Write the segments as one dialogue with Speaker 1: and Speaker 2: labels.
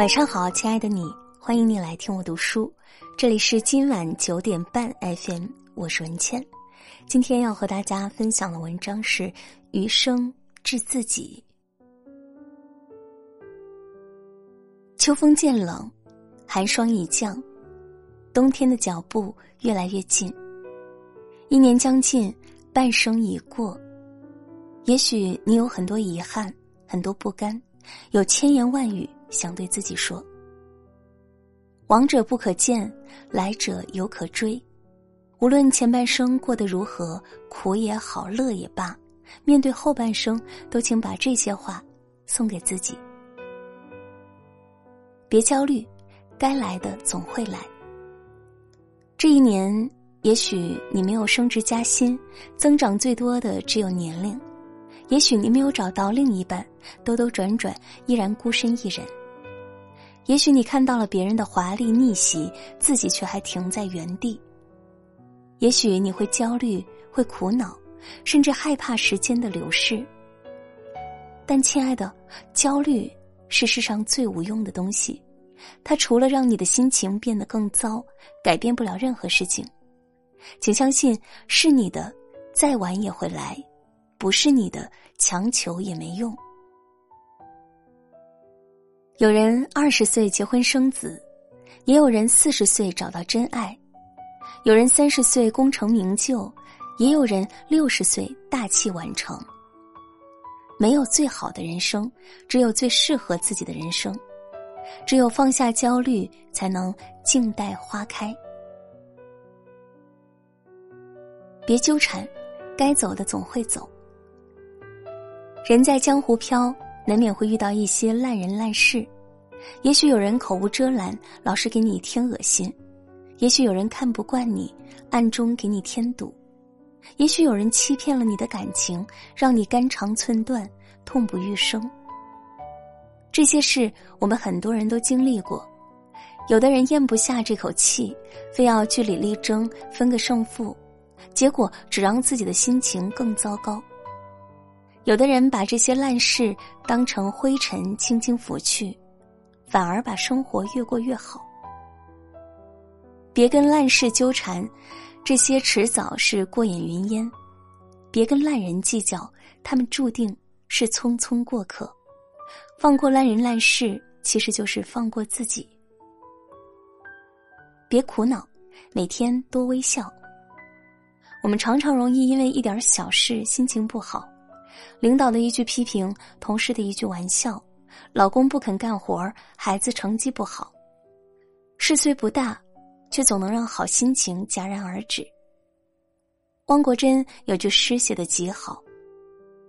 Speaker 1: 晚上好，亲爱的你，欢迎你来听我读书。这里是今晚九点半 FM，我是文倩。今天要和大家分享的文章是《余生致自己》。秋风渐冷，寒霜已降，冬天的脚步越来越近。一年将近，半生已过。也许你有很多遗憾，很多不甘，有千言万语。想对自己说：“往者不可见，来者犹可追。无论前半生过得如何，苦也好，乐也罢，面对后半生，都请把这些话送给自己。别焦虑，该来的总会来。这一年，也许你没有升职加薪，增长最多的只有年龄；也许你没有找到另一半，兜兜转转依然孤身一人。”也许你看到了别人的华丽逆袭，自己却还停在原地。也许你会焦虑，会苦恼，甚至害怕时间的流逝。但亲爱的，焦虑是世上最无用的东西，它除了让你的心情变得更糟，改变不了任何事情。请相信，是你的，再晚也会来；不是你的，强求也没用。有人二十岁结婚生子，也有人四十岁找到真爱；有人三十岁功成名就，也有人六十岁大器晚成。没有最好的人生，只有最适合自己的人生。只有放下焦虑，才能静待花开。别纠缠，该走的总会走。人在江湖飘。难免会遇到一些烂人烂事，也许有人口无遮拦，老是给你添恶心；也许有人看不惯你，暗中给你添堵；也许有人欺骗了你的感情，让你肝肠寸断、痛不欲生。这些事我们很多人都经历过，有的人咽不下这口气，非要据理力争，分个胜负，结果只让自己的心情更糟糕。有的人把这些烂事当成灰尘，轻轻拂去，反而把生活越过越好。别跟烂事纠缠，这些迟早是过眼云烟；别跟烂人计较，他们注定是匆匆过客。放过烂人烂事，其实就是放过自己。别苦恼，每天多微笑。我们常常容易因为一点小事心情不好。领导的一句批评，同事的一句玩笑，老公不肯干活孩子成绩不好，事虽不大，却总能让好心情戛然而止。汪国真有句诗写的极好：“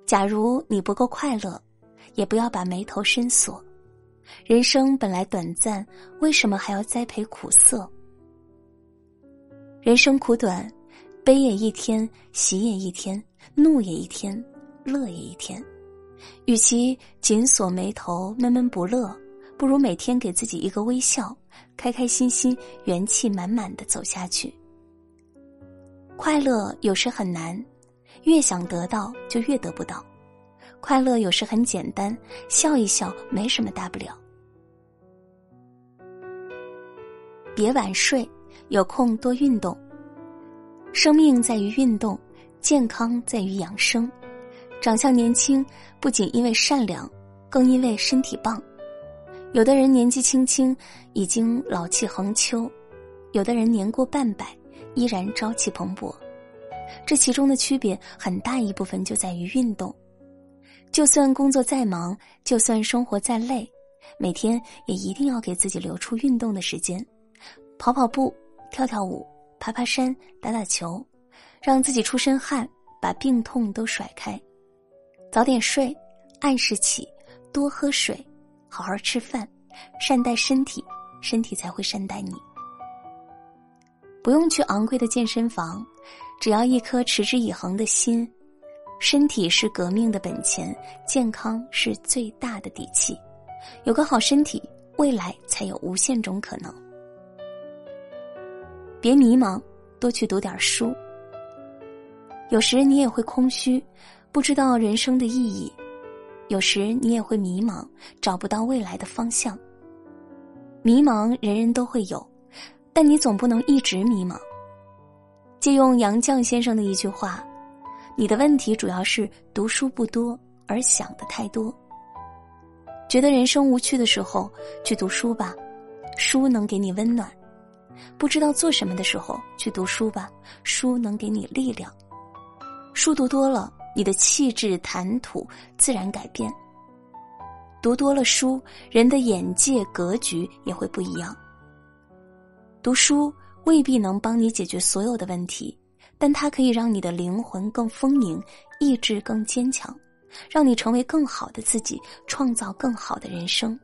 Speaker 1: 假如你不够快乐，也不要把眉头深锁。人生本来短暂，为什么还要栽培苦涩？人生苦短，悲也一天，喜也一天，怒也一天。”乐也一天，与其紧锁眉头闷闷不乐，不如每天给自己一个微笑，开开心心、元气满满的走下去。快乐有时很难，越想得到就越得不到；快乐有时很简单，笑一笑没什么大不了。别晚睡，有空多运动。生命在于运动，健康在于养生。长相年轻，不仅因为善良，更因为身体棒。有的人年纪轻轻已经老气横秋，有的人年过半百依然朝气蓬勃。这其中的区别很大一部分就在于运动。就算工作再忙，就算生活再累，每天也一定要给自己留出运动的时间，跑跑步、跳跳舞、爬爬山、打打球，让自己出身汗，把病痛都甩开。早点睡，按时起，多喝水，好好吃饭，善待身体，身体才会善待你。不用去昂贵的健身房，只要一颗持之以恒的心。身体是革命的本钱，健康是最大的底气。有个好身体，未来才有无限种可能。别迷茫，多去读点书。有时你也会空虚。不知道人生的意义，有时你也会迷茫，找不到未来的方向。迷茫人人都会有，但你总不能一直迷茫。借用杨绛先生的一句话：“你的问题主要是读书不多，而想的太多。”觉得人生无趣的时候，去读书吧，书能给你温暖；不知道做什么的时候，去读书吧，书能给你力量。书读多了，你的气质谈吐自然改变。读多了书，人的眼界格局也会不一样。读书未必能帮你解决所有的问题，但它可以让你的灵魂更丰盈，意志更坚强。让你成为更好的自己，创造更好的人生。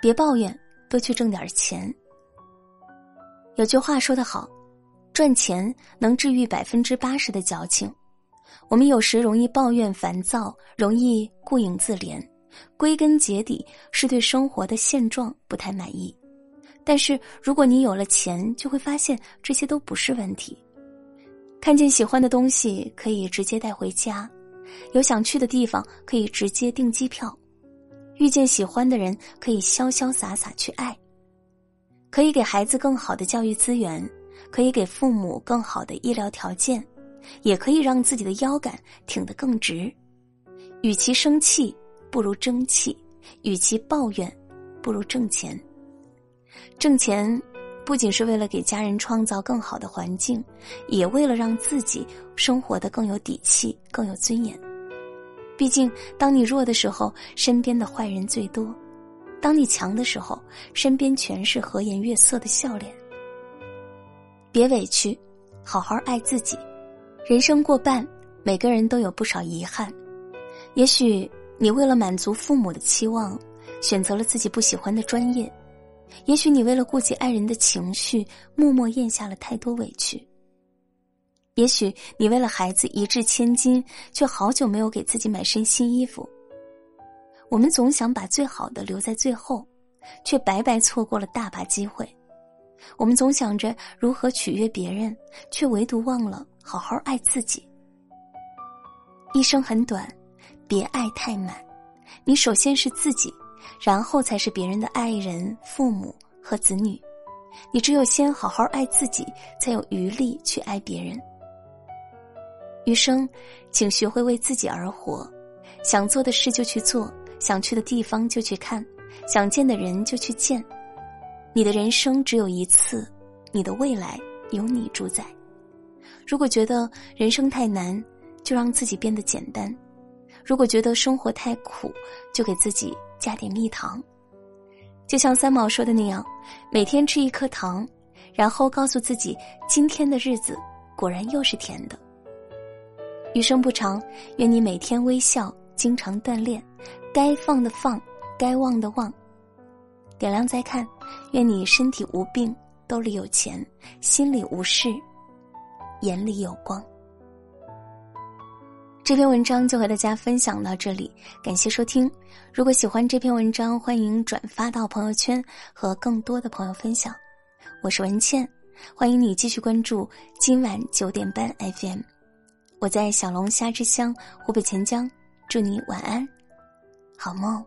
Speaker 1: 别抱怨，多去挣点钱。有句话说得好，赚钱能治愈百分之八十的矫情。我们有时容易抱怨、烦躁，容易顾影自怜，归根结底是对生活的现状不太满意。但是如果你有了钱，就会发现这些都不是问题。看见喜欢的东西可以直接带回家，有想去的地方可以直接订机票，遇见喜欢的人可以潇潇洒洒去爱，可以给孩子更好的教育资源，可以给父母更好的医疗条件，也可以让自己的腰杆挺得更直。与其生气，不如争气；与其抱怨，不如挣钱。挣钱。不仅是为了给家人创造更好的环境，也为了让自己生活的更有底气、更有尊严。毕竟，当你弱的时候，身边的坏人最多；当你强的时候，身边全是和颜悦色的笑脸。别委屈，好好爱自己。人生过半，每个人都有不少遗憾。也许你为了满足父母的期望，选择了自己不喜欢的专业。也许你为了顾及爱人的情绪，默默咽下了太多委屈；也许你为了孩子一掷千金，却好久没有给自己买身新衣服。我们总想把最好的留在最后，却白白错过了大把机会。我们总想着如何取悦别人，却唯独忘了好好爱自己。一生很短，别爱太满。你首先是自己。然后才是别人的爱人、父母和子女。你只有先好好爱自己，才有余力去爱别人。余生，请学会为自己而活，想做的事就去做，想去的地方就去看，想见的人就去见。你的人生只有一次，你的未来由你主宰。如果觉得人生太难，就让自己变得简单；如果觉得生活太苦，就给自己。加点蜜糖，就像三毛说的那样，每天吃一颗糖，然后告诉自己，今天的日子果然又是甜的。余生不长，愿你每天微笑，经常锻炼，该放的放，该忘的忘。点亮再看，愿你身体无病，兜里有钱，心里无事，眼里有光。这篇文章就和大家分享到这里，感谢收听。如果喜欢这篇文章，欢迎转发到朋友圈和更多的朋友分享。我是文倩，欢迎你继续关注今晚九点半 FM。我在小龙虾之乡湖北潜江，祝你晚安，好梦。